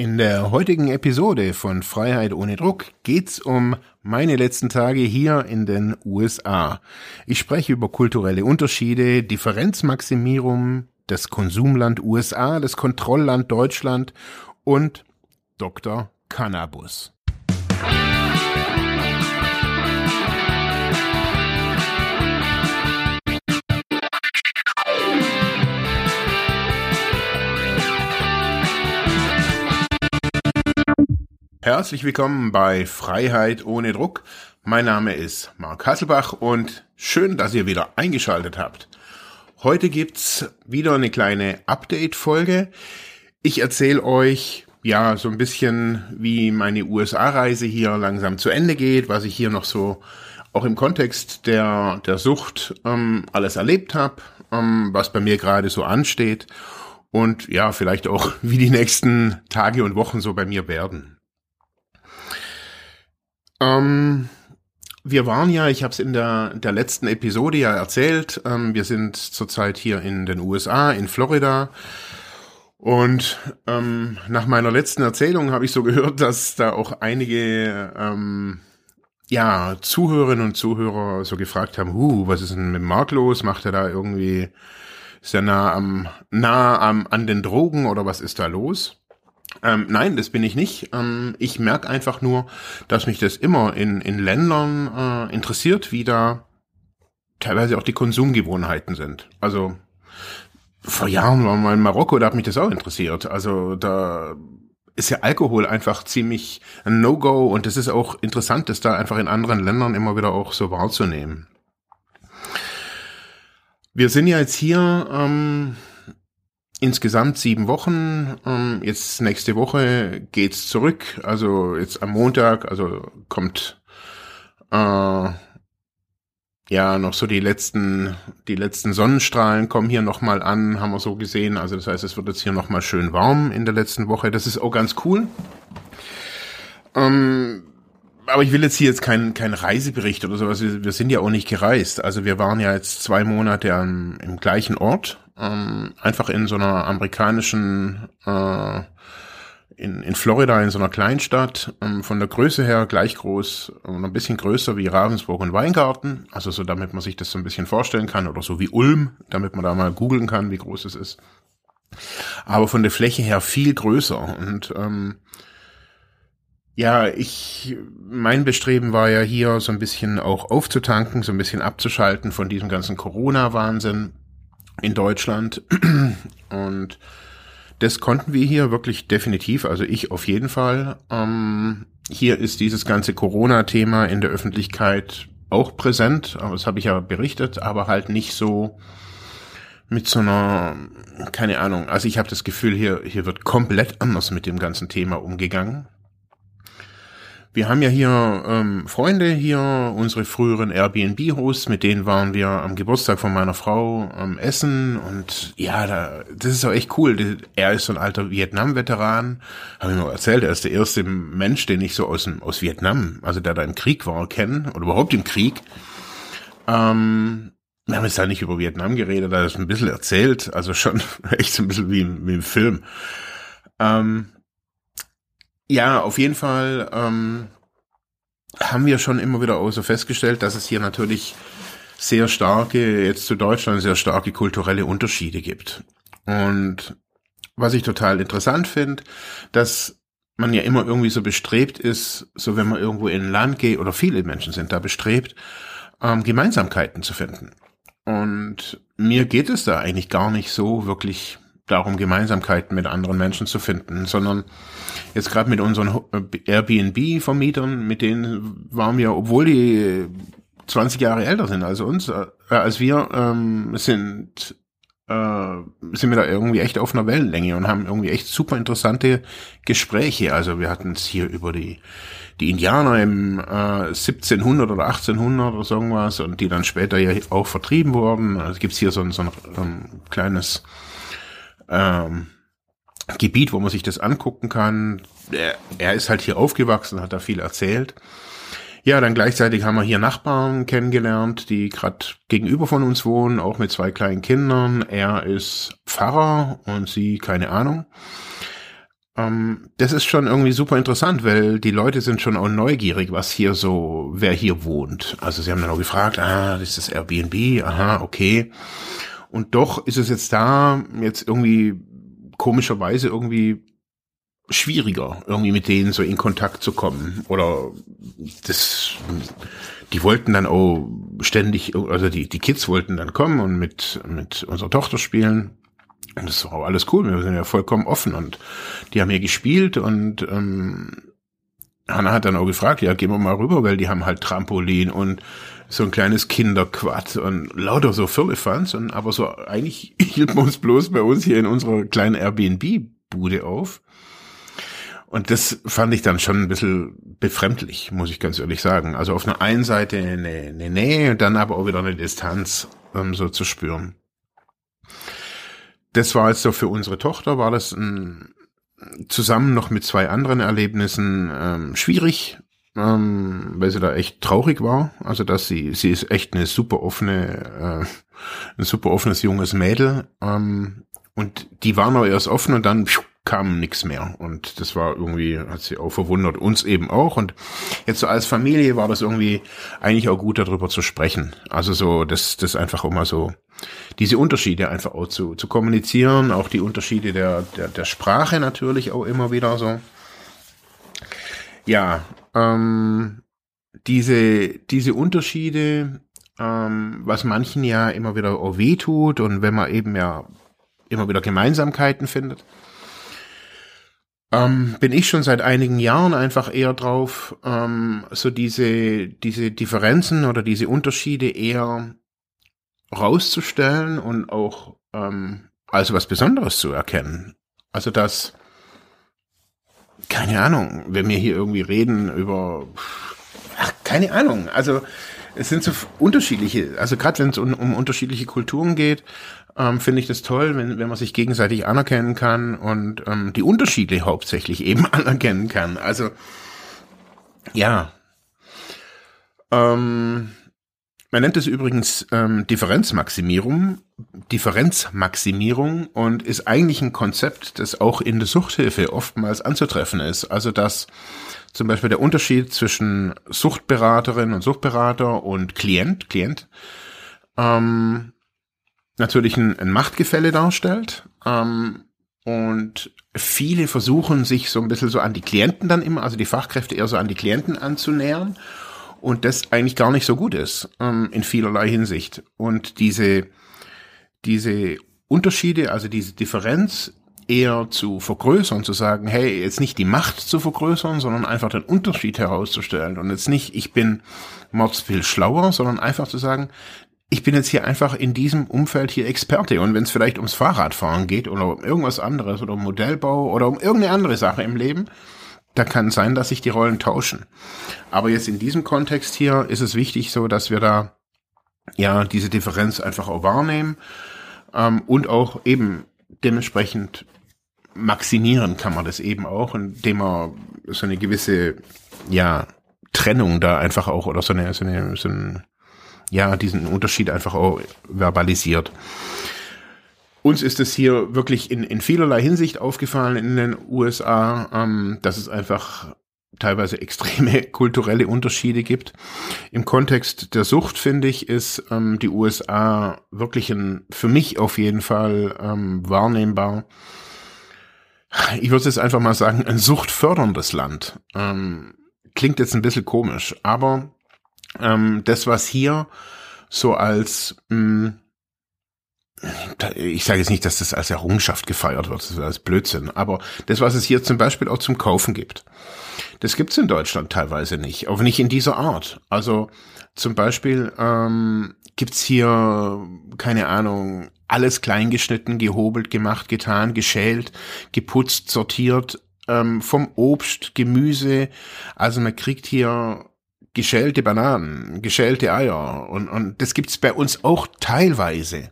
In der heutigen Episode von Freiheit ohne Druck geht's um meine letzten Tage hier in den USA. Ich spreche über kulturelle Unterschiede, Differenzmaximierung, das Konsumland USA, das Kontrollland Deutschland und Dr. Cannabis. Herzlich willkommen bei Freiheit ohne Druck. Mein Name ist Mark Hasselbach und schön, dass ihr wieder eingeschaltet habt. Heute gibt's wieder eine kleine Update-Folge. Ich erzähle euch ja so ein bisschen, wie meine USA-Reise hier langsam zu Ende geht, was ich hier noch so auch im Kontext der, der Sucht ähm, alles erlebt habe, ähm, was bei mir gerade so ansteht und ja, vielleicht auch, wie die nächsten Tage und Wochen so bei mir werden. Ähm, wir waren ja, ich habe es in der, der letzten Episode ja erzählt, ähm, wir sind zurzeit hier in den USA, in Florida. Und ähm, nach meiner letzten Erzählung habe ich so gehört, dass da auch einige ähm, ja, Zuhörerinnen und Zuhörer so gefragt haben, huh, was ist denn mit Mark los? Macht er da irgendwie, ist er nah am, nah am, an den Drogen oder was ist da los? Ähm, nein, das bin ich nicht. Ähm, ich merke einfach nur, dass mich das immer in, in Ländern äh, interessiert, wie da teilweise auch die Konsumgewohnheiten sind. Also vor Jahren waren wir in Marokko, da hat mich das auch interessiert. Also da ist ja Alkohol einfach ziemlich ein No-Go und es ist auch interessant, das da einfach in anderen Ländern immer wieder auch so wahrzunehmen. Wir sind ja jetzt hier ähm, insgesamt sieben Wochen. Ähm, jetzt nächste Woche geht's zurück. Also jetzt am Montag, also kommt äh, ja noch so die letzten, die letzten Sonnenstrahlen kommen hier nochmal an, haben wir so gesehen. Also das heißt, es wird jetzt hier nochmal schön warm in der letzten Woche. Das ist auch ganz cool. Ähm, aber ich will jetzt hier jetzt keinen kein Reisebericht oder sowas. Wir, sind ja auch nicht gereist. Also wir waren ja jetzt zwei Monate am, im gleichen Ort ähm, einfach in so einer amerikanischen, äh, in, in Florida, in so einer Kleinstadt, ähm, von der Größe her gleich groß und ein bisschen größer wie Ravensburg und Weingarten, also so damit man sich das so ein bisschen vorstellen kann, oder so wie Ulm, damit man da mal googeln kann, wie groß es ist. Aber von der Fläche her viel größer und ähm, ja, ich, mein Bestreben war ja hier so ein bisschen auch aufzutanken, so ein bisschen abzuschalten von diesem ganzen Corona-Wahnsinn in Deutschland. Und das konnten wir hier wirklich definitiv, also ich auf jeden Fall. Ähm, hier ist dieses ganze Corona-Thema in der Öffentlichkeit auch präsent, aber das habe ich ja berichtet, aber halt nicht so mit so einer, keine Ahnung, also ich habe das Gefühl, hier, hier wird komplett anders mit dem ganzen Thema umgegangen. Wir haben ja hier ähm, Freunde hier, unsere früheren Airbnb-Hosts, mit denen waren wir am Geburtstag von meiner Frau am Essen und ja, da, das ist auch echt cool. Er ist so ein alter Vietnam-Veteran, habe ich mir erzählt, er ist der erste Mensch, den ich so aus, aus Vietnam, also der da im Krieg war, kenne oder überhaupt im Krieg. Ähm, wir haben jetzt da nicht über Vietnam geredet, da ist ein bisschen erzählt, also schon echt so ein bisschen wie, wie im Film. Ähm, ja, auf jeden Fall ähm, haben wir schon immer wieder auch so festgestellt, dass es hier natürlich sehr starke, jetzt zu Deutschland, sehr starke kulturelle Unterschiede gibt. Und was ich total interessant finde, dass man ja immer irgendwie so bestrebt ist, so wenn man irgendwo in ein Land geht, oder viele Menschen sind da bestrebt, ähm, Gemeinsamkeiten zu finden. Und mir geht es da eigentlich gar nicht so wirklich darum, Gemeinsamkeiten mit anderen Menschen zu finden, sondern jetzt gerade mit unseren äh, Airbnb-Vermietern, mit denen waren wir, obwohl die 20 Jahre älter sind als uns, äh, als wir, ähm, sind äh, sind wir da irgendwie echt auf einer Wellenlänge und haben irgendwie echt super interessante Gespräche. Also wir hatten es hier über die die Indianer im äh, 1700 oder 1800 oder so irgendwas und die dann später ja auch vertrieben wurden. Also gibt's hier so ein, so ein, ein kleines ähm, Gebiet, wo man sich das angucken kann. Er, ist halt hier aufgewachsen, hat da viel erzählt. Ja, dann gleichzeitig haben wir hier Nachbarn kennengelernt, die gerade gegenüber von uns wohnen, auch mit zwei kleinen Kindern. Er ist Pfarrer und sie keine Ahnung. ähm, das ist schon irgendwie super interessant, weil die Leute sind schon auch neugierig, was hier so, wer hier wohnt. Also sie haben dann auch gefragt, ah, das ist das Airbnb, aha, okay. Und doch ist es jetzt da, jetzt irgendwie komischerweise irgendwie schwieriger, irgendwie mit denen so in Kontakt zu kommen. Oder das, die wollten dann auch ständig, also die, die Kids wollten dann kommen und mit, mit unserer Tochter spielen. Und das war auch alles cool. Wir sind ja vollkommen offen und die haben hier gespielt und ähm, Hanna hat dann auch gefragt, ja, gehen wir mal rüber, weil die haben halt Trampolin und so ein kleines Kinderquad und lauter so Firlefanz und aber so eigentlich hielten wir uns bloß bei uns hier in unserer kleinen Airbnb-Bude auf. Und das fand ich dann schon ein bisschen befremdlich, muss ich ganz ehrlich sagen. Also auf einer einen Seite eine, eine Nähe und dann aber auch wieder eine Distanz ähm, so zu spüren. Das war jetzt so für unsere Tochter, war das ein, zusammen noch mit zwei anderen Erlebnissen ähm, schwierig, ähm, weil sie da echt traurig war. Also dass sie, sie ist echt eine super offene, äh, ein super offenes junges Mädel. Ähm, und die waren noch erst offen und dann pfiuh, kam nichts mehr. Und das war irgendwie, hat sie auch verwundert, uns eben auch. Und jetzt so als Familie war das irgendwie eigentlich auch gut, darüber zu sprechen. Also so, das, das einfach immer so, diese Unterschiede einfach auch zu, zu kommunizieren, auch die Unterschiede der, der, der Sprache natürlich auch immer wieder so. Ja, ähm, diese, diese Unterschiede, ähm, was manchen ja immer wieder auch wehtut und wenn man eben ja immer wieder Gemeinsamkeiten findet, ähm, bin ich schon seit einigen Jahren einfach eher drauf, ähm, so diese, diese Differenzen oder diese Unterschiede eher rauszustellen und auch ähm, als was Besonderes zu erkennen. Also dass, keine Ahnung, wenn wir hier irgendwie reden über, ach, keine Ahnung, also es sind so unterschiedliche, also gerade wenn es um, um unterschiedliche Kulturen geht, ähm, finde ich das toll, wenn, wenn man sich gegenseitig anerkennen kann und ähm, die Unterschiede hauptsächlich eben anerkennen kann. Also ja. Ähm, man nennt es übrigens ähm, Differenzmaximierung, Differenzmaximierung und ist eigentlich ein Konzept, das auch in der Suchthilfe oftmals anzutreffen ist. Also dass zum Beispiel der Unterschied zwischen Suchtberaterin und Suchtberater und Klient, Klient, ähm, natürlich ein, ein Machtgefälle darstellt. Ähm, und viele versuchen sich so ein bisschen so an die Klienten dann immer, also die Fachkräfte eher so an die Klienten anzunähern. Und das eigentlich gar nicht so gut ist, ähm, in vielerlei Hinsicht. Und diese, diese Unterschiede, also diese Differenz eher zu vergrößern, zu sagen, hey, jetzt nicht die Macht zu vergrößern, sondern einfach den Unterschied herauszustellen. Und jetzt nicht, ich bin mordsviel schlauer, sondern einfach zu sagen, ich bin jetzt hier einfach in diesem Umfeld hier Experte und wenn es vielleicht ums Fahrradfahren geht oder um irgendwas anderes oder um Modellbau oder um irgendeine andere Sache im Leben, da kann sein, dass sich die Rollen tauschen. Aber jetzt in diesem Kontext hier ist es wichtig so, dass wir da ja diese Differenz einfach auch wahrnehmen ähm, und auch eben dementsprechend maximieren kann man das eben auch, indem man so eine gewisse ja Trennung da einfach auch oder so eine so eine so ein ja, diesen Unterschied einfach auch verbalisiert. Uns ist es hier wirklich in, in vielerlei Hinsicht aufgefallen in den USA, ähm, dass es einfach teilweise extreme kulturelle Unterschiede gibt. Im Kontext der Sucht, finde ich, ist ähm, die USA wirklich ein, für mich auf jeden Fall ähm, wahrnehmbar. Ich würde jetzt einfach mal sagen, ein suchtförderndes Land. Ähm, klingt jetzt ein bisschen komisch, aber ähm, das, was hier so als, mh, hm, ich sage jetzt nicht, dass das als Errungenschaft gefeiert wird, das ist als Blödsinn, aber das, was es hier zum Beispiel auch zum Kaufen gibt, das gibt's in Deutschland teilweise nicht, auch nicht in dieser Art. Also zum Beispiel ähm, gibt's hier, keine Ahnung, alles kleingeschnitten, gehobelt, gemacht, getan, geschält, geputzt, sortiert, ähm, vom Obst, Gemüse. Also man kriegt hier geschälte Bananen, geschälte Eier und, und das gibt's bei uns auch teilweise.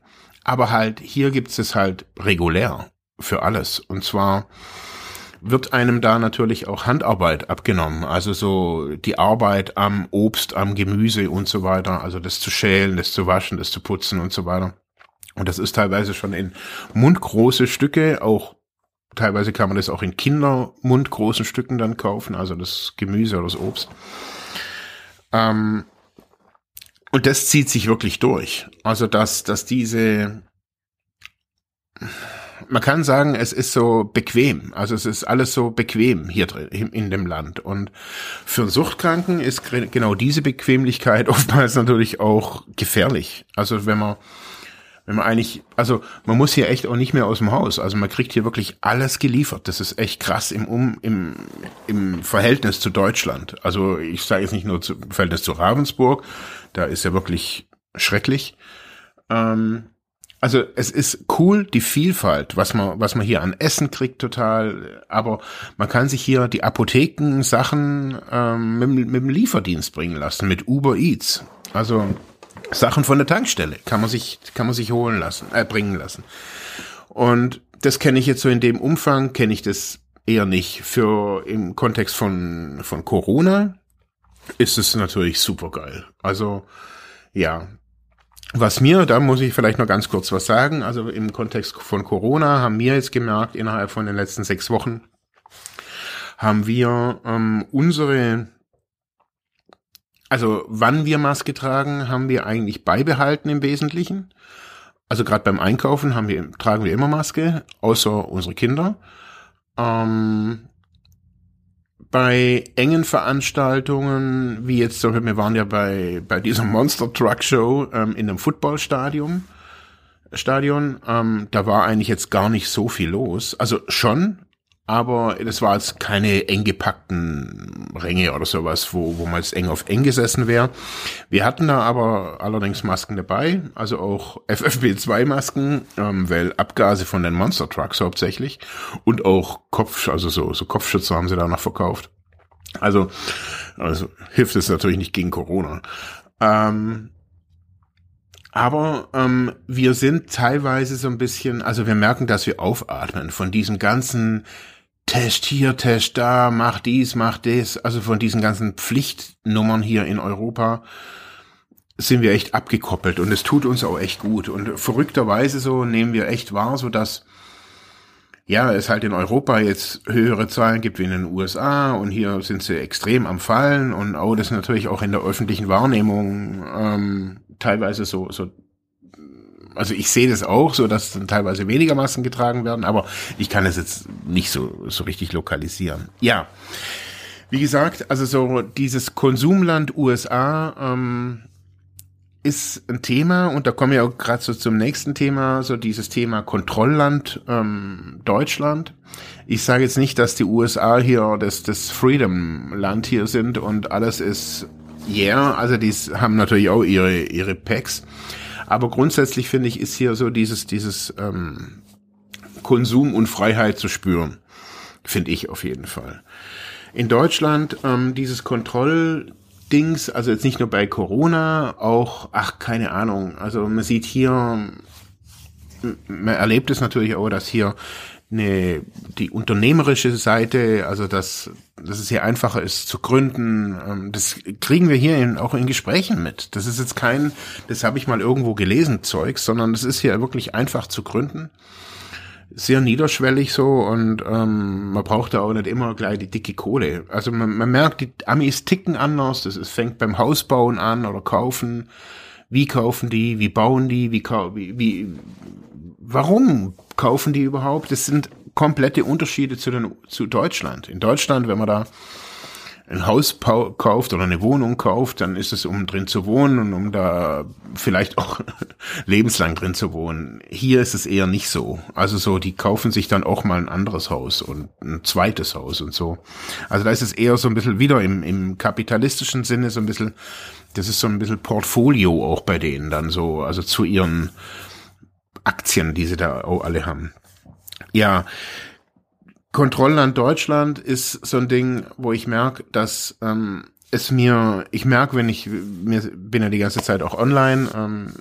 Aber halt, hier gibt's es halt regulär für alles. Und zwar wird einem da natürlich auch Handarbeit abgenommen. Also so die Arbeit am Obst, am Gemüse und so weiter. Also das zu schälen, das zu waschen, das zu putzen und so weiter. Und das ist teilweise schon in mundgroße Stücke, auch teilweise kann man das auch in Kindermund großen Stücken dann kaufen, also das Gemüse oder das Obst. Ähm, und das zieht sich wirklich durch. Also dass, dass diese man kann sagen, es ist so bequem. Also es ist alles so bequem hier drin in dem Land. Und für einen Suchtkranken ist genau diese Bequemlichkeit oftmals natürlich auch gefährlich. Also wenn man wenn man eigentlich, also man muss hier echt auch nicht mehr aus dem Haus. Also man kriegt hier wirklich alles geliefert. Das ist echt krass im um im im Verhältnis zu Deutschland. Also ich sage jetzt nicht nur zu, im Verhältnis zu Ravensburg, da ist ja wirklich schrecklich. Ähm, also es ist cool, die Vielfalt, was man, was man hier an Essen kriegt, total. Aber man kann sich hier die Apotheken Sachen ähm, mit, mit dem Lieferdienst bringen lassen, mit Uber Eats. Also Sachen von der Tankstelle kann man sich, kann man sich holen lassen, äh, bringen lassen. Und das kenne ich jetzt so in dem Umfang, kenne ich das eher nicht. Für im Kontext von, von Corona ist es natürlich super geil. Also, ja, was mir, da muss ich vielleicht noch ganz kurz was sagen, also im Kontext von Corona haben wir jetzt gemerkt, innerhalb von den letzten sechs Wochen haben wir ähm, unsere, also wann wir Maske tragen, haben wir eigentlich beibehalten im Wesentlichen. Also gerade beim Einkaufen haben wir, tragen wir immer Maske, außer unsere Kinder. Ähm, bei engen Veranstaltungen, wie jetzt, wir waren ja bei, bei dieser Monster Truck Show ähm, in einem Footballstadion, Stadion, ähm, da war eigentlich jetzt gar nicht so viel los. Also schon, aber das war jetzt keine eng gepackten Ränge oder sowas, wo, wo man jetzt eng auf eng gesessen wäre. Wir hatten da aber allerdings Masken dabei, also auch FFP2-Masken, ähm, weil Abgase von den Monster Trucks hauptsächlich und auch Kopf, also so, so Kopfschützer haben sie da noch verkauft. Also, also hilft es natürlich nicht gegen Corona. Ähm, aber ähm, wir sind teilweise so ein bisschen, also wir merken, dass wir aufatmen von diesem ganzen Test hier, Test da, mach dies, mach das. Also von diesen ganzen Pflichtnummern hier in Europa sind wir echt abgekoppelt und es tut uns auch echt gut. Und verrückterweise so nehmen wir echt wahr, so dass ja, es halt in Europa jetzt höhere Zahlen gibt wie in den USA und hier sind sie extrem am Fallen und auch das natürlich auch in der öffentlichen Wahrnehmung ähm, teilweise so, so also ich sehe das auch so, dass dann teilweise weniger Masken getragen werden, aber ich kann es jetzt nicht so, so richtig lokalisieren. Ja. Wie gesagt, also so dieses Konsumland USA ähm, ist ein Thema und da kommen wir auch gerade so zum nächsten Thema, so dieses Thema Kontrollland ähm, Deutschland. Ich sage jetzt nicht, dass die USA hier das, das Freedom-Land hier sind und alles ist yeah, also die haben natürlich auch ihre, ihre Packs. Aber grundsätzlich finde ich, ist hier so dieses, dieses ähm, Konsum und Freiheit zu spüren. Finde ich auf jeden Fall. In Deutschland ähm, dieses Kontrolldings, also jetzt nicht nur bei Corona, auch, ach, keine Ahnung. Also man sieht hier, man erlebt es natürlich auch, dass hier eine, die unternehmerische Seite, also dass, dass es hier einfacher ist zu gründen, ähm, das kriegen wir hier in, auch in Gesprächen mit. Das ist jetzt kein, das habe ich mal irgendwo gelesen, Zeug, sondern das ist hier wirklich einfach zu gründen. Sehr niederschwellig so und ähm, man braucht da auch nicht immer gleich die dicke Kohle. Also man, man merkt, die Amis ticken anders, das ist, fängt beim Hausbauen an oder kaufen. Wie kaufen die, wie bauen die, wie, wie, wie warum kaufen die überhaupt? Das sind komplette Unterschiede zu, den, zu Deutschland. In Deutschland, wenn man da ein Haus kauft oder eine Wohnung kauft, dann ist es, um drin zu wohnen und um da vielleicht auch lebenslang drin zu wohnen. Hier ist es eher nicht so. Also so, die kaufen sich dann auch mal ein anderes Haus und ein zweites Haus und so. Also da ist es eher so ein bisschen wieder im, im kapitalistischen Sinne so ein bisschen, das ist so ein bisschen Portfolio auch bei denen dann so, also zu ihren Aktien, die sie da auch alle haben. Ja, Kontrollland Deutschland ist so ein Ding, wo ich merke, dass ähm, es mir, ich merke, wenn ich, mir bin ja die ganze Zeit auch online, ähm,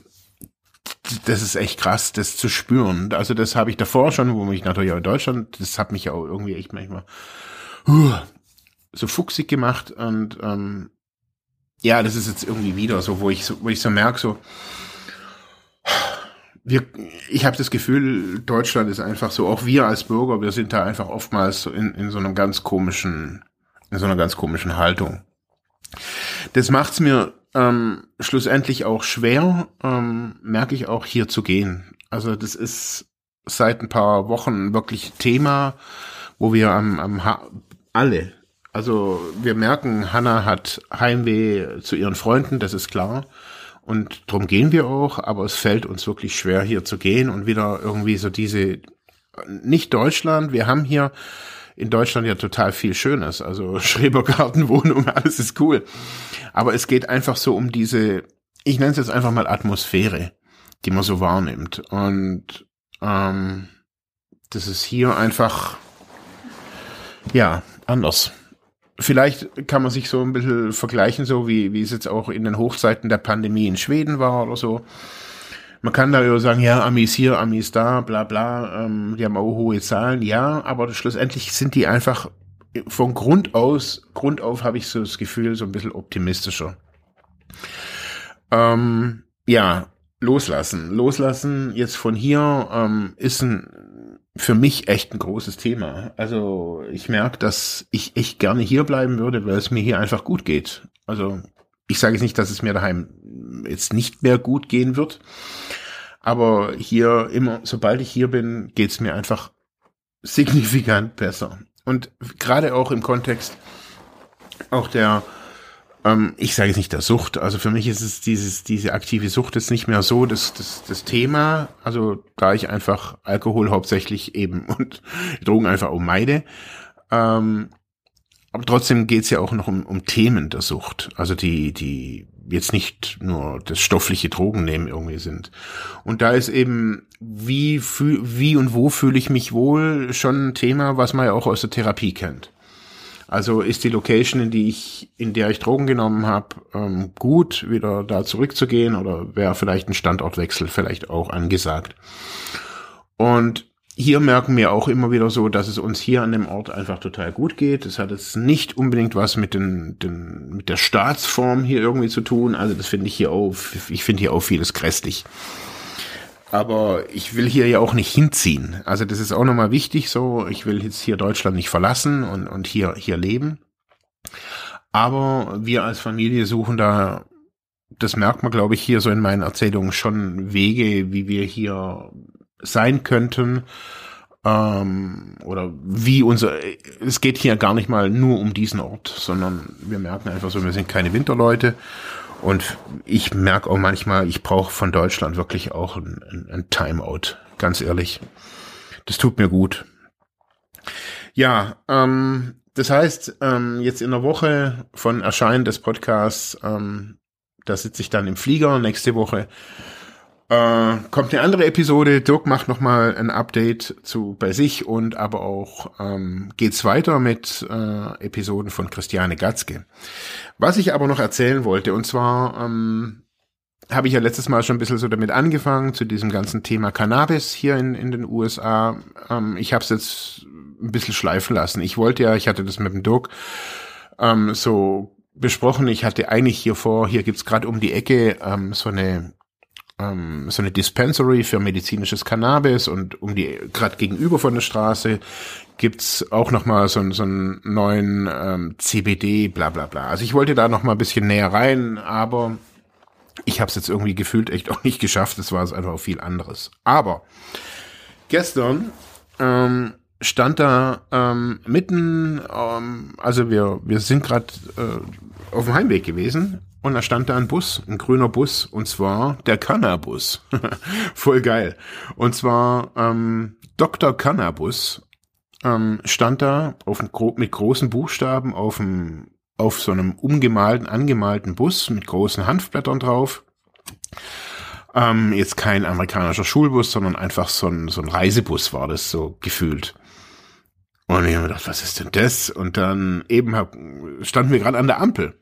das ist echt krass, das zu spüren. Also das habe ich davor schon, wo mich natürlich auch in Deutschland, das hat mich auch irgendwie echt manchmal uh, so fuchsig gemacht und ähm, ja, das ist jetzt irgendwie wieder so, wo ich so, wo ich so merke, so wir, ich habe das Gefühl, Deutschland ist einfach so, auch wir als Bürger, wir sind da einfach oftmals so in, in so einem ganz komischen, in so einer ganz komischen Haltung. Das macht's mir ähm, schlussendlich auch schwer, ähm, merke ich auch hier zu gehen. Also das ist seit ein paar Wochen wirklich Thema, wo wir am, am ha alle, also wir merken, Hannah hat Heimweh zu ihren Freunden, das ist klar. Und darum gehen wir auch, aber es fällt uns wirklich schwer, hier zu gehen und wieder irgendwie so diese, nicht Deutschland, wir haben hier in Deutschland ja total viel Schönes, also Schrebergartenwohnung, alles ist cool. Aber es geht einfach so um diese, ich nenne es jetzt einfach mal Atmosphäre, die man so wahrnimmt. Und ähm, das ist hier einfach, ja, anders vielleicht kann man sich so ein bisschen vergleichen, so wie, wie es jetzt auch in den Hochzeiten der Pandemie in Schweden war oder so. Man kann da ja sagen, ja, Amis hier, Amis da, bla bla, ähm, die haben auch hohe Zahlen, ja, aber schlussendlich sind die einfach von Grund aus, Grund auf habe ich so das Gefühl, so ein bisschen optimistischer. Ähm, ja, loslassen. Loslassen jetzt von hier ähm, ist ein für mich echt ein großes Thema. Also ich merke, dass ich echt gerne hier bleiben würde, weil es mir hier einfach gut geht. Also ich sage jetzt nicht, dass es mir daheim jetzt nicht mehr gut gehen wird, aber hier immer, sobald ich hier bin, geht es mir einfach signifikant besser. Und gerade auch im Kontext auch der ähm, ich sage jetzt nicht der Sucht. Also für mich ist es dieses, diese aktive Sucht ist nicht mehr so das, das, das Thema. Also da ich einfach Alkohol hauptsächlich eben und Drogen einfach ummeide. Ähm, aber trotzdem geht's ja auch noch um, um Themen der Sucht. Also die, die jetzt nicht nur das stoffliche Drogennehmen irgendwie sind. Und da ist eben, wie, wie und wo fühle ich mich wohl, schon ein Thema, was man ja auch aus der Therapie kennt. Also ist die Location, in die ich, in der ich Drogen genommen habe, ähm, gut, wieder da zurückzugehen oder wäre vielleicht ein Standortwechsel vielleicht auch angesagt. Und hier merken wir auch immer wieder so, dass es uns hier an dem Ort einfach total gut geht. Es hat jetzt nicht unbedingt was mit den, den mit der Staatsform hier irgendwie zu tun. Also das finde ich hier auch, ich finde hier auch vieles grässlich aber ich will hier ja auch nicht hinziehen. Also das ist auch nochmal wichtig so. Ich will jetzt hier Deutschland nicht verlassen und, und hier, hier leben. Aber wir als Familie suchen da, das merkt man, glaube ich, hier so in meinen Erzählungen schon Wege, wie wir hier sein könnten. Ähm, oder wie unser, es geht hier gar nicht mal nur um diesen Ort, sondern wir merken einfach so, wir sind keine Winterleute und ich merke auch manchmal, ich brauche von Deutschland wirklich auch ein, ein, Timeout, ganz ehrlich. Das tut mir gut. Ja, ähm, das heißt, ähm, jetzt in der Woche von Erscheinen des Podcasts, ähm, da sitze ich dann im Flieger. Nächste Woche äh, kommt eine andere Episode. Dirk macht nochmal ein Update zu bei sich und aber auch ähm, geht's weiter mit äh, Episoden von Christiane Gatzke. Was ich aber noch erzählen wollte, und zwar ähm, habe ich ja letztes Mal schon ein bisschen so damit angefangen, zu diesem ganzen Thema Cannabis hier in, in den USA. Ähm, ich habe es jetzt ein bisschen schleifen lassen. Ich wollte ja, ich hatte das mit dem Dirk ähm, so besprochen. Ich hatte eigentlich hier vor, hier gibt's gerade um die Ecke ähm, so eine ähm, so eine Dispensary für medizinisches Cannabis und um die gerade gegenüber von der Straße gibt's auch noch mal so, so einen neuen ähm, CBD, bla bla bla. Also ich wollte da noch mal ein bisschen näher rein, aber ich habe es jetzt irgendwie gefühlt echt auch nicht geschafft. Es war es einfach viel anderes. Aber gestern ähm, stand da ähm, mitten, ähm, also wir wir sind gerade äh, auf dem Heimweg gewesen und da stand da ein Bus, ein grüner Bus, und zwar der Cannabus. Voll geil. Und zwar ähm, Dr. Cannabus ähm, stand da auf mit großen Buchstaben auf, dem, auf so einem umgemalten, angemalten Bus mit großen Hanfblättern drauf. Ähm, jetzt kein amerikanischer Schulbus, sondern einfach so ein, so ein Reisebus war das so gefühlt. Und ich habe mir gedacht, was ist denn das? Und dann eben hab, standen wir gerade an der Ampel.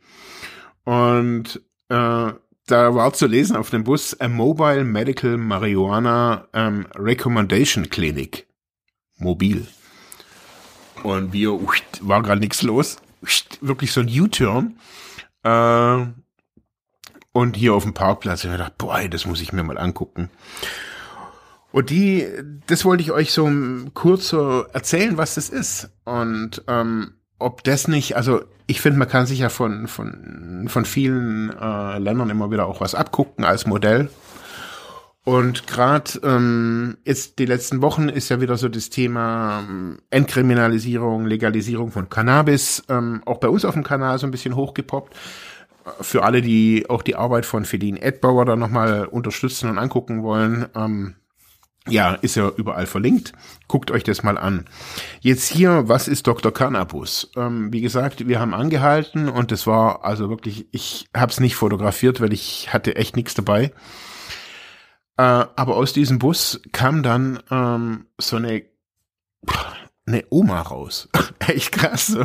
Und äh, da war zu lesen auf dem Bus a Mobile Medical Marijuana ähm, Recommendation Clinic. Mobil. Und wir, war gerade nichts los. Wirklich so ein U-Turn. Äh, und hier auf dem Parkplatz, ich mir gedacht, boah, das muss ich mir mal angucken. Und die, das wollte ich euch so kurz so erzählen, was das ist. Und ähm, ob das nicht, also ich finde, man kann sich ja von, von, von vielen äh, Ländern immer wieder auch was abgucken als Modell. Und gerade ähm, jetzt die letzten Wochen ist ja wieder so das Thema ähm, Entkriminalisierung, Legalisierung von Cannabis ähm, auch bei uns auf dem Kanal so ein bisschen hochgepoppt. Für alle, die auch die Arbeit von Feline Edbauer da nochmal unterstützen und angucken wollen, ähm, ja, ist ja überall verlinkt. Guckt euch das mal an. Jetzt hier, was ist Dr. Cannabis? Ähm, wie gesagt, wir haben angehalten und es war also wirklich, ich habe es nicht fotografiert, weil ich hatte echt nichts dabei. Äh, aber aus diesem Bus kam dann ähm, so eine eine Oma raus. echt krass.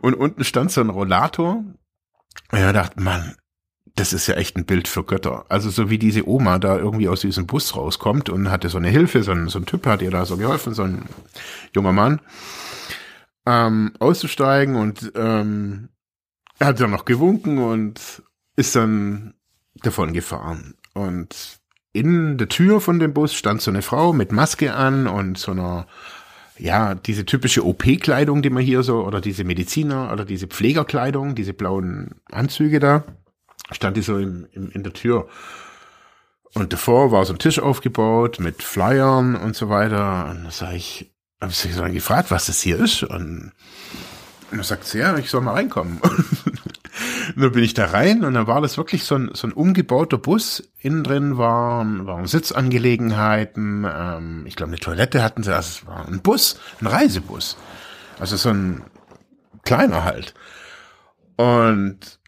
Und unten stand so ein Rollator. Und ich dachte, Mann, das ist ja echt ein Bild für Götter. Also so wie diese Oma da irgendwie aus diesem Bus rauskommt und hatte so eine Hilfe, so ein, so ein Typ hat ihr da so geholfen, so ein junger Mann, ähm, auszusteigen und ähm, er hat dann noch gewunken und ist dann davon gefahren. Und in der Tür von dem Bus stand so eine Frau mit Maske an und so einer ja, diese typische OP-Kleidung, die man hier so, oder diese Mediziner- oder diese Pflegerkleidung, diese blauen Anzüge da stand die so im, im, in der Tür. Und davor war so ein Tisch aufgebaut mit Flyern und so weiter. Und da sag ich, habe ich so gefragt, was das hier ist. Und, und dann sagt sie, ja, ich soll mal reinkommen. und dann bin ich da rein und dann war das wirklich so ein, so ein umgebauter Bus. Innen drin waren, waren Sitzangelegenheiten. Ähm, ich glaube, eine Toilette hatten sie. Also es war ein Bus, ein Reisebus. Also so ein kleiner halt. Und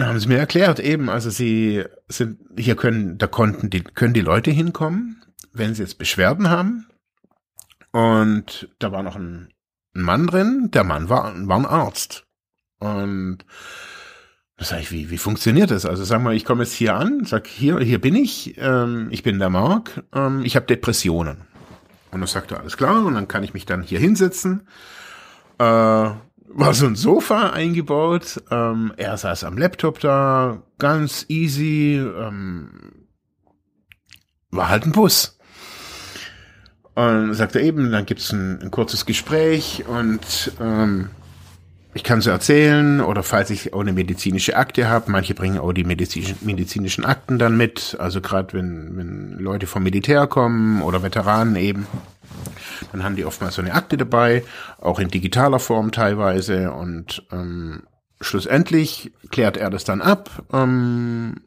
dann haben sie mir erklärt, eben, also sie sind, hier können, da konnten die, können die Leute hinkommen, wenn sie jetzt Beschwerden haben. Und da war noch ein, ein Mann drin, der Mann war, war ein Arzt. Und da sag ich, wie, wie funktioniert das? Also sag mal, ich komme jetzt hier an, sag, hier, hier bin ich, ähm, ich bin der Mark, ähm, ich habe Depressionen. Und dann sagt er, alles klar, und dann kann ich mich dann hier hinsetzen. Äh, war so ein Sofa eingebaut. Ähm, er saß am Laptop da, ganz easy. Ähm, war halt ein Bus. Und sagte eben, dann gibt's ein, ein kurzes Gespräch und ähm, ich kann so erzählen oder falls ich auch eine medizinische Akte habe, manche bringen auch die medizinischen, Akten dann mit, also gerade wenn, wenn Leute vom Militär kommen oder Veteranen eben, dann haben die oftmals so eine Akte dabei, auch in digitaler Form teilweise und ähm, schlussendlich klärt er das dann ab, ähm,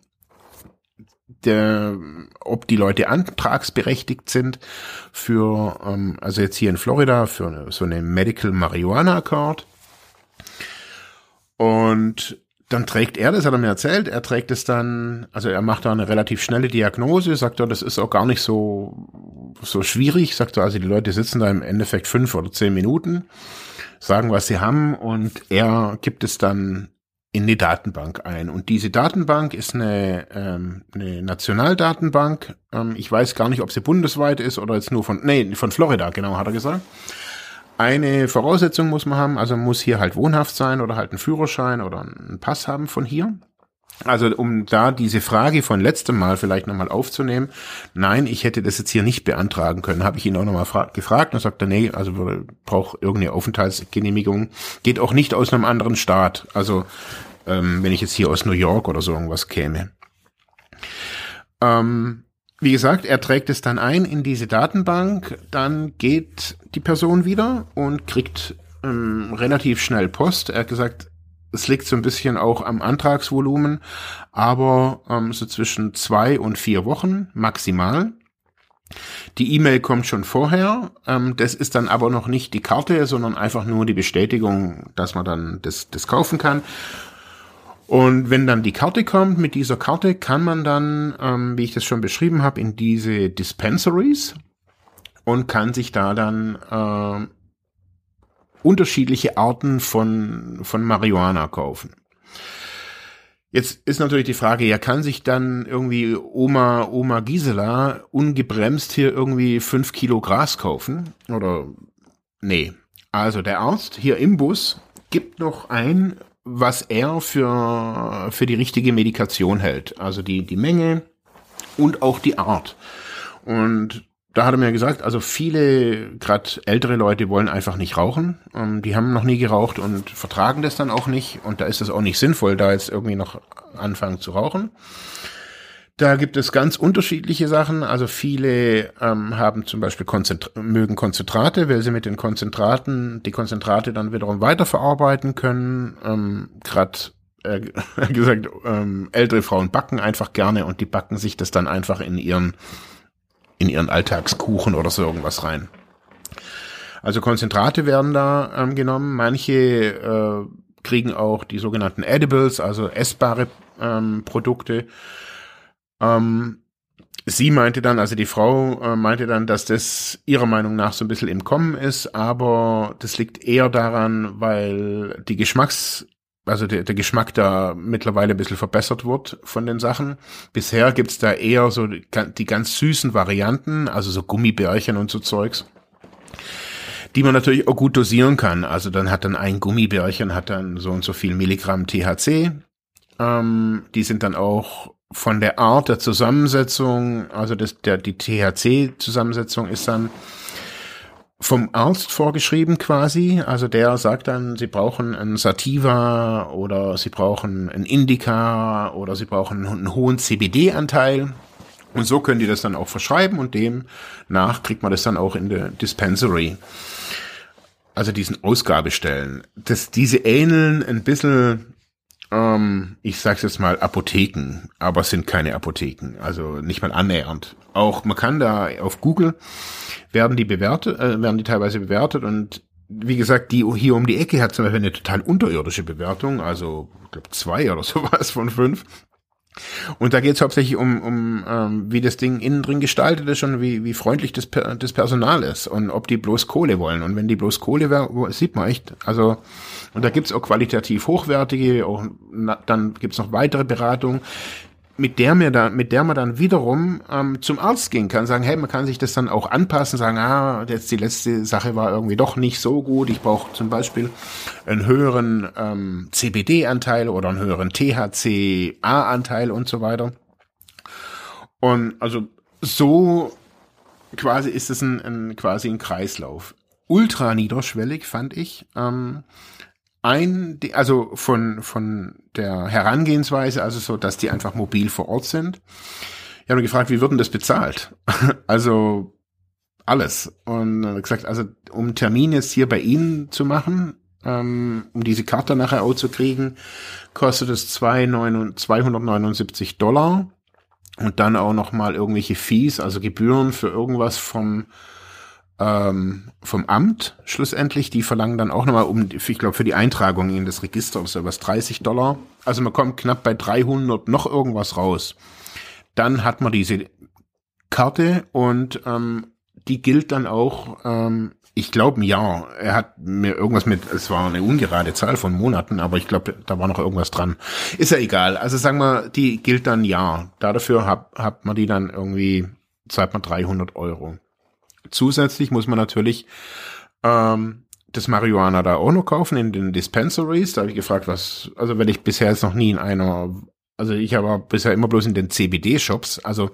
der, ob die Leute antragsberechtigt sind für, ähm, also jetzt hier in Florida, für so eine Medical Marijuana Card. Und dann trägt er, das hat er mir erzählt, er trägt es dann, also er macht da eine relativ schnelle Diagnose, sagt er, das ist auch gar nicht so, so schwierig, sagt er, also die Leute sitzen da im Endeffekt fünf oder zehn Minuten, sagen, was sie haben und er gibt es dann in die Datenbank ein. Und diese Datenbank ist eine, ähm, eine Nationaldatenbank. Ähm, ich weiß gar nicht, ob sie bundesweit ist oder jetzt nur von, nee, von Florida, genau, hat er gesagt eine Voraussetzung muss man haben, also muss hier halt wohnhaft sein oder halt einen Führerschein oder einen Pass haben von hier. Also um da diese Frage von letztem Mal vielleicht nochmal aufzunehmen, nein, ich hätte das jetzt hier nicht beantragen können, habe ich ihn auch nochmal gefragt und sagt er, nee, also braucht irgendeine Aufenthaltsgenehmigung, geht auch nicht aus einem anderen Staat, also ähm, wenn ich jetzt hier aus New York oder so irgendwas käme. Ähm, wie gesagt, er trägt es dann ein in diese Datenbank, dann geht die Person wieder und kriegt ähm, relativ schnell Post. Er hat gesagt, es liegt so ein bisschen auch am Antragsvolumen, aber ähm, so zwischen zwei und vier Wochen maximal. Die E-Mail kommt schon vorher. Ähm, das ist dann aber noch nicht die Karte, sondern einfach nur die Bestätigung, dass man dann das, das kaufen kann. Und wenn dann die Karte kommt, mit dieser Karte kann man dann, ähm, wie ich das schon beschrieben habe, in diese Dispensaries und kann sich da dann äh, unterschiedliche Arten von, von Marihuana kaufen. Jetzt ist natürlich die Frage, ja, kann sich dann irgendwie Oma, Oma Gisela ungebremst hier irgendwie fünf Kilo Gras kaufen? Oder, nee. Also der Arzt hier im Bus gibt noch ein was er für, für die richtige Medikation hält. Also die, die Menge und auch die Art. Und da hat er mir gesagt, also viele, gerade ältere Leute wollen einfach nicht rauchen. Ähm, die haben noch nie geraucht und vertragen das dann auch nicht. Und da ist es auch nicht sinnvoll, da jetzt irgendwie noch anfangen zu rauchen. Da gibt es ganz unterschiedliche Sachen. Also viele ähm, haben zum Beispiel Konzentr mögen Konzentrate, weil sie mit den Konzentraten die Konzentrate dann wiederum weiterverarbeiten können. Ähm, Gerade äh, gesagt, ähm, ältere Frauen backen einfach gerne und die backen sich das dann einfach in ihren in ihren Alltagskuchen oder so irgendwas rein. Also Konzentrate werden da ähm, genommen. Manche äh, kriegen auch die sogenannten Edibles, also essbare ähm, Produkte. Ähm, sie meinte dann, also die Frau äh, meinte dann, dass das ihrer Meinung nach so ein bisschen im Kommen ist, aber das liegt eher daran, weil die Geschmacks also der, der Geschmack da mittlerweile ein bisschen verbessert wird von den Sachen. Bisher gibt's da eher so die, die ganz süßen Varianten, also so Gummibärchen und so Zeugs, die man natürlich auch gut dosieren kann. Also dann hat dann ein Gummibärchen hat dann so und so viel Milligramm THC. Ähm, die sind dann auch von der Art der Zusammensetzung, also das, der, die THC-Zusammensetzung ist dann vom Arzt vorgeschrieben quasi. Also der sagt dann, sie brauchen ein Sativa oder sie brauchen ein Indica oder sie brauchen einen hohen CBD-Anteil. Und so können die das dann auch verschreiben und demnach kriegt man das dann auch in der Dispensary. Also diesen Ausgabestellen. Das, diese ähneln ein bisschen ähm, ich sag's jetzt mal Apotheken, aber es sind keine Apotheken, also nicht mal annähernd. Auch man kann da auf Google werden die bewertet, äh, werden die teilweise bewertet und wie gesagt, die hier um die Ecke hat zum Beispiel eine total unterirdische Bewertung, also ich glaube zwei oder sowas von fünf. Und da geht es hauptsächlich um, um ähm, wie das Ding innen drin gestaltet ist und wie, wie freundlich das, das Personal ist und ob die bloß Kohle wollen. Und wenn die bloß Kohle wollen, sieht man echt. Also, und da gibt's auch qualitativ hochwertige, auch, na, dann gibt's noch weitere Beratungen mit der mir da, mit der man dann wiederum ähm, zum Arzt gehen kann, sagen, hey, man kann sich das dann auch anpassen, sagen, ah, jetzt die letzte Sache war irgendwie doch nicht so gut, ich brauche zum Beispiel einen höheren ähm, CBD-Anteil oder einen höheren THC-A-Anteil und so weiter. Und also so quasi ist es ein, ein quasi ein Kreislauf. Ultra niederschwellig fand ich. Ähm, ein, also von, von der Herangehensweise, also so, dass die einfach mobil vor Ort sind. Ich habe gefragt, wie würden das bezahlt? also alles. Und dann gesagt, also um Termin jetzt hier bei Ihnen zu machen, ähm, um diese Karte nachher auch zu kriegen, kostet es 279 Dollar und dann auch noch mal irgendwelche Fees, also Gebühren für irgendwas vom ähm, vom Amt schlussendlich. Die verlangen dann auch nochmal um, ich glaube, für die Eintragung in das Register oder so was 30 Dollar. Also man kommt knapp bei 300 noch irgendwas raus. Dann hat man diese Karte und ähm, die gilt dann auch, ähm, ich glaube, ein Jahr. Er hat mir irgendwas mit, es war eine ungerade Zahl von Monaten, aber ich glaube, da war noch irgendwas dran. Ist ja egal. Also sagen wir, die gilt dann ein Jahr. Dafür hat, hat man die dann irgendwie, zahlt man 300 Euro. Zusätzlich muss man natürlich ähm, das Marihuana da auch noch kaufen in den Dispensaries. Da habe ich gefragt, was, also wenn ich bisher jetzt noch nie in einer, also ich habe bisher immer bloß in den CBD-Shops, also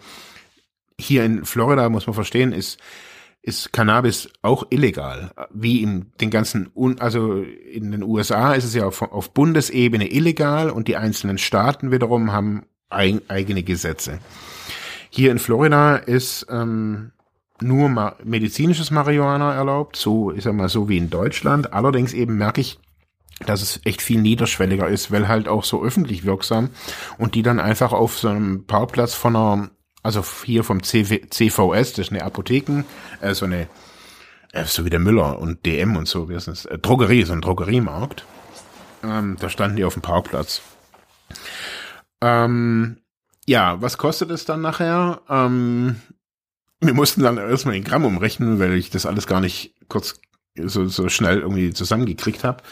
hier in Florida muss man verstehen, ist ist Cannabis auch illegal, wie in den ganzen, also in den USA ist es ja auf, auf Bundesebene illegal und die einzelnen Staaten wiederum haben ein, eigene Gesetze. Hier in Florida ist ähm, nur ma medizinisches Marihuana erlaubt, so ist ja mal so wie in Deutschland. Allerdings eben merke ich, dass es echt viel niederschwelliger ist, weil halt auch so öffentlich wirksam und die dann einfach auf so einem Parkplatz von einer, also hier vom CV, CVS, das ist eine Apotheken, äh, so eine, äh, so wie der Müller und DM und so, wie ist das, äh, Drogerie, so ein Drogeriemarkt. Ähm, da standen die auf dem Parkplatz. Ähm, ja, was kostet es dann nachher? Ähm, wir mussten dann erstmal in Gramm umrechnen, weil ich das alles gar nicht kurz so, so schnell irgendwie zusammengekriegt habe.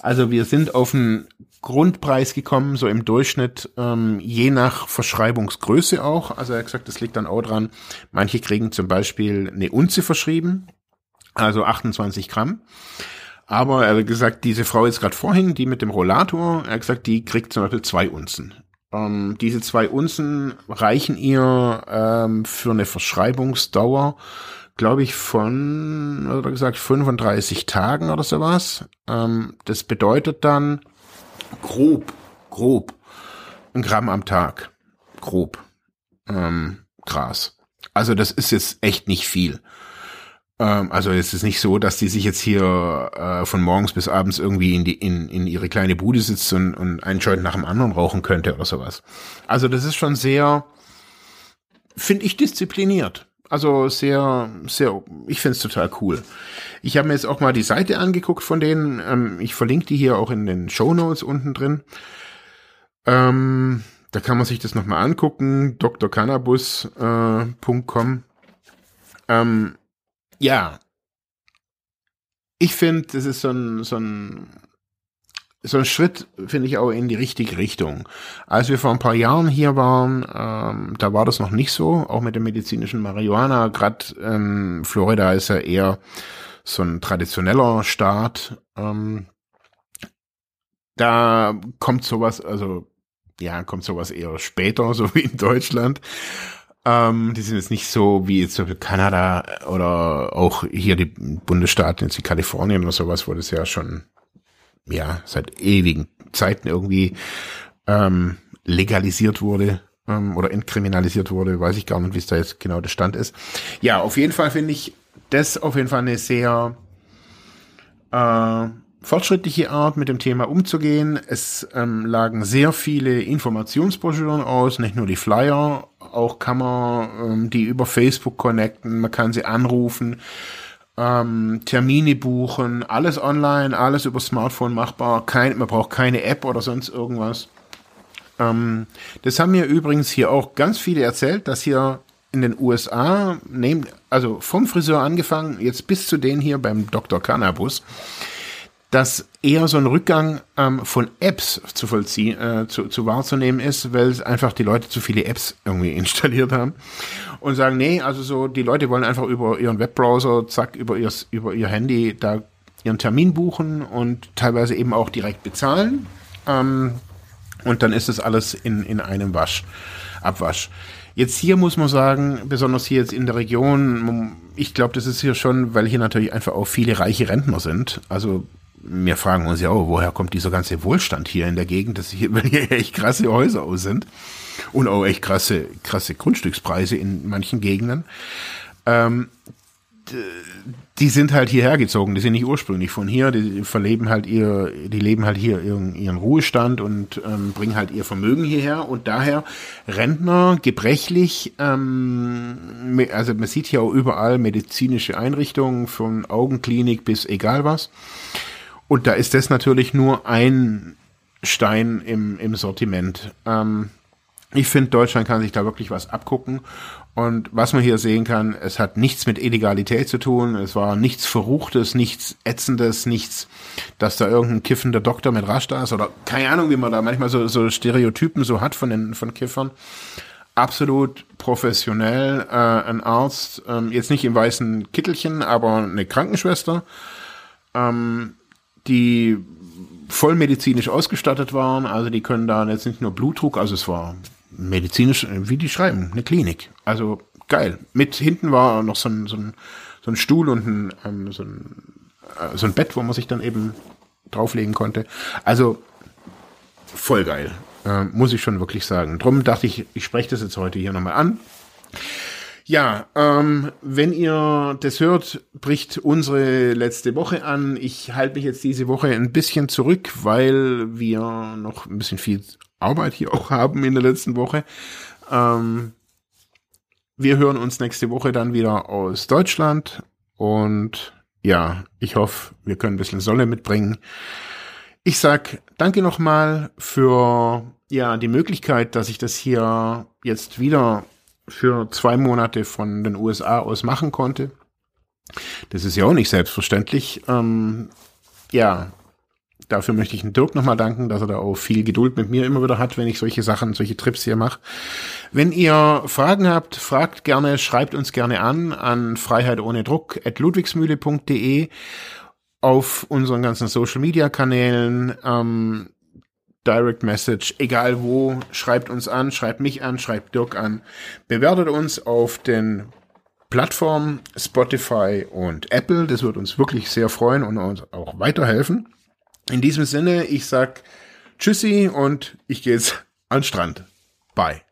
Also wir sind auf einen Grundpreis gekommen, so im Durchschnitt, ähm, je nach Verschreibungsgröße auch. Also er hat gesagt, das liegt dann auch dran. Manche kriegen zum Beispiel eine Unze verschrieben, also 28 Gramm. Aber er hat gesagt, diese Frau jetzt gerade vorhin, die mit dem Rollator, er hat gesagt, die kriegt zum Beispiel zwei Unzen. Ähm, diese zwei Unzen reichen ihr ähm, für eine Verschreibungsdauer, glaube ich, von, oder gesagt, 35 Tagen oder sowas. Ähm, das bedeutet dann grob, grob, ein Gramm am Tag. Grob. Ähm, Gras. Also das ist jetzt echt nicht viel. Ähm, also es ist nicht so, dass die sich jetzt hier äh, von morgens bis abends irgendwie in die in, in ihre kleine Bude sitzt und, und einen Joint nach dem anderen rauchen könnte oder sowas. Also das ist schon sehr, finde ich, diszipliniert. Also sehr, sehr, ich finde es total cool. Ich habe mir jetzt auch mal die Seite angeguckt von denen. Ähm, ich verlinke die hier auch in den Show Notes unten drin. Ähm, da kann man sich das nochmal angucken. drcannabis.com. Äh, ähm, ja. Ich finde, das ist so ein, so ein, so ein Schritt, finde ich, auch in die richtige Richtung. Als wir vor ein paar Jahren hier waren, ähm, da war das noch nicht so, auch mit dem medizinischen Marihuana. Gerade ähm, Florida ist ja eher so ein traditioneller Staat. Ähm, da kommt sowas, also ja, kommt sowas eher später, so wie in Deutschland. Ähm, die sind jetzt nicht so wie jetzt Kanada oder auch hier die Bundesstaaten, jetzt wie Kalifornien oder sowas, wo das ja schon ja seit ewigen Zeiten irgendwie ähm, legalisiert wurde ähm, oder entkriminalisiert wurde. Weiß ich gar nicht, wie es da jetzt genau der Stand ist. Ja, auf jeden Fall finde ich das auf jeden Fall eine sehr äh, fortschrittliche Art, mit dem Thema umzugehen. Es ähm, lagen sehr viele Informationsbroschüren aus, nicht nur die Flyer, auch kann man ähm, die über Facebook connecten, man kann sie anrufen, ähm, Termine buchen, alles online, alles über Smartphone machbar, kein, man braucht keine App oder sonst irgendwas. Ähm, das haben mir übrigens hier auch ganz viele erzählt, dass hier in den USA, nehmen, also vom Friseur angefangen, jetzt bis zu denen hier beim Dr. Cannabis, dass eher so ein Rückgang ähm, von Apps zu vollziehen, äh, zu, zu wahrzunehmen ist, weil es einfach die Leute zu viele Apps irgendwie installiert haben und sagen, nee, also so, die Leute wollen einfach über ihren Webbrowser, zack, über ihr, über ihr Handy da ihren Termin buchen und teilweise eben auch direkt bezahlen. Ähm, und dann ist das alles in, in einem Wasch, Abwasch. Jetzt hier muss man sagen, besonders hier jetzt in der Region, ich glaube, das ist hier schon, weil hier natürlich einfach auch viele reiche Rentner sind. Also wir fragen uns ja auch, woher kommt dieser ganze Wohlstand hier in der Gegend, dass hier, hier echt krasse Häuser aus sind und auch echt krasse, krasse Grundstückspreise in manchen Gegenden. Ähm, die sind halt hierher gezogen, die sind nicht ursprünglich von hier, die verleben halt ihr, die leben halt hier ihren, ihren Ruhestand und ähm, bringen halt ihr Vermögen hierher und daher Rentner, gebrechlich, ähm, also man sieht hier auch überall medizinische Einrichtungen, von Augenklinik bis egal was. Und da ist das natürlich nur ein Stein im, im Sortiment. Ähm, ich finde, Deutschland kann sich da wirklich was abgucken. Und was man hier sehen kann, es hat nichts mit Illegalität zu tun. Es war nichts Verruchtes, nichts Ätzendes, nichts, dass da irgendein kiffender Doktor mit Rasch da ist oder keine Ahnung, wie man da manchmal so, so Stereotypen so hat von den von Kiffern. Absolut professionell, äh, ein Arzt, ähm, jetzt nicht im weißen Kittelchen, aber eine Krankenschwester, ähm, die voll medizinisch ausgestattet waren. Also die können da jetzt nicht nur Blutdruck, also es war medizinisch, wie die schreiben, eine Klinik. Also geil. Mit hinten war noch so ein, so ein, so ein Stuhl und ein, ähm, so, ein, äh, so ein Bett, wo man sich dann eben drauflegen konnte. Also voll geil. Äh, muss ich schon wirklich sagen. Drum dachte ich, ich spreche das jetzt heute hier nochmal an. Ja, ähm, wenn ihr das hört, bricht unsere letzte Woche an. Ich halte mich jetzt diese Woche ein bisschen zurück, weil wir noch ein bisschen viel Arbeit hier auch haben in der letzten Woche. Ähm, wir hören uns nächste Woche dann wieder aus Deutschland und ja, ich hoffe, wir können ein bisschen Sonne mitbringen. Ich sag danke nochmal für ja die Möglichkeit, dass ich das hier jetzt wieder für zwei Monate von den USA aus machen konnte. Das ist ja auch nicht selbstverständlich. Ähm, ja, dafür möchte ich den Dirk nochmal danken, dass er da auch viel Geduld mit mir immer wieder hat, wenn ich solche Sachen, solche Trips hier mache. Wenn ihr Fragen habt, fragt gerne, schreibt uns gerne an an Freiheit ludwigsmühle.de auf unseren ganzen Social Media Kanälen. Ähm, Direct Message, egal wo, schreibt uns an, schreibt mich an, schreibt Dirk an, bewertet uns auf den Plattformen Spotify und Apple. Das wird uns wirklich sehr freuen und uns auch weiterhelfen. In diesem Sinne, ich sag Tschüssi und ich gehe jetzt an den Strand. Bye.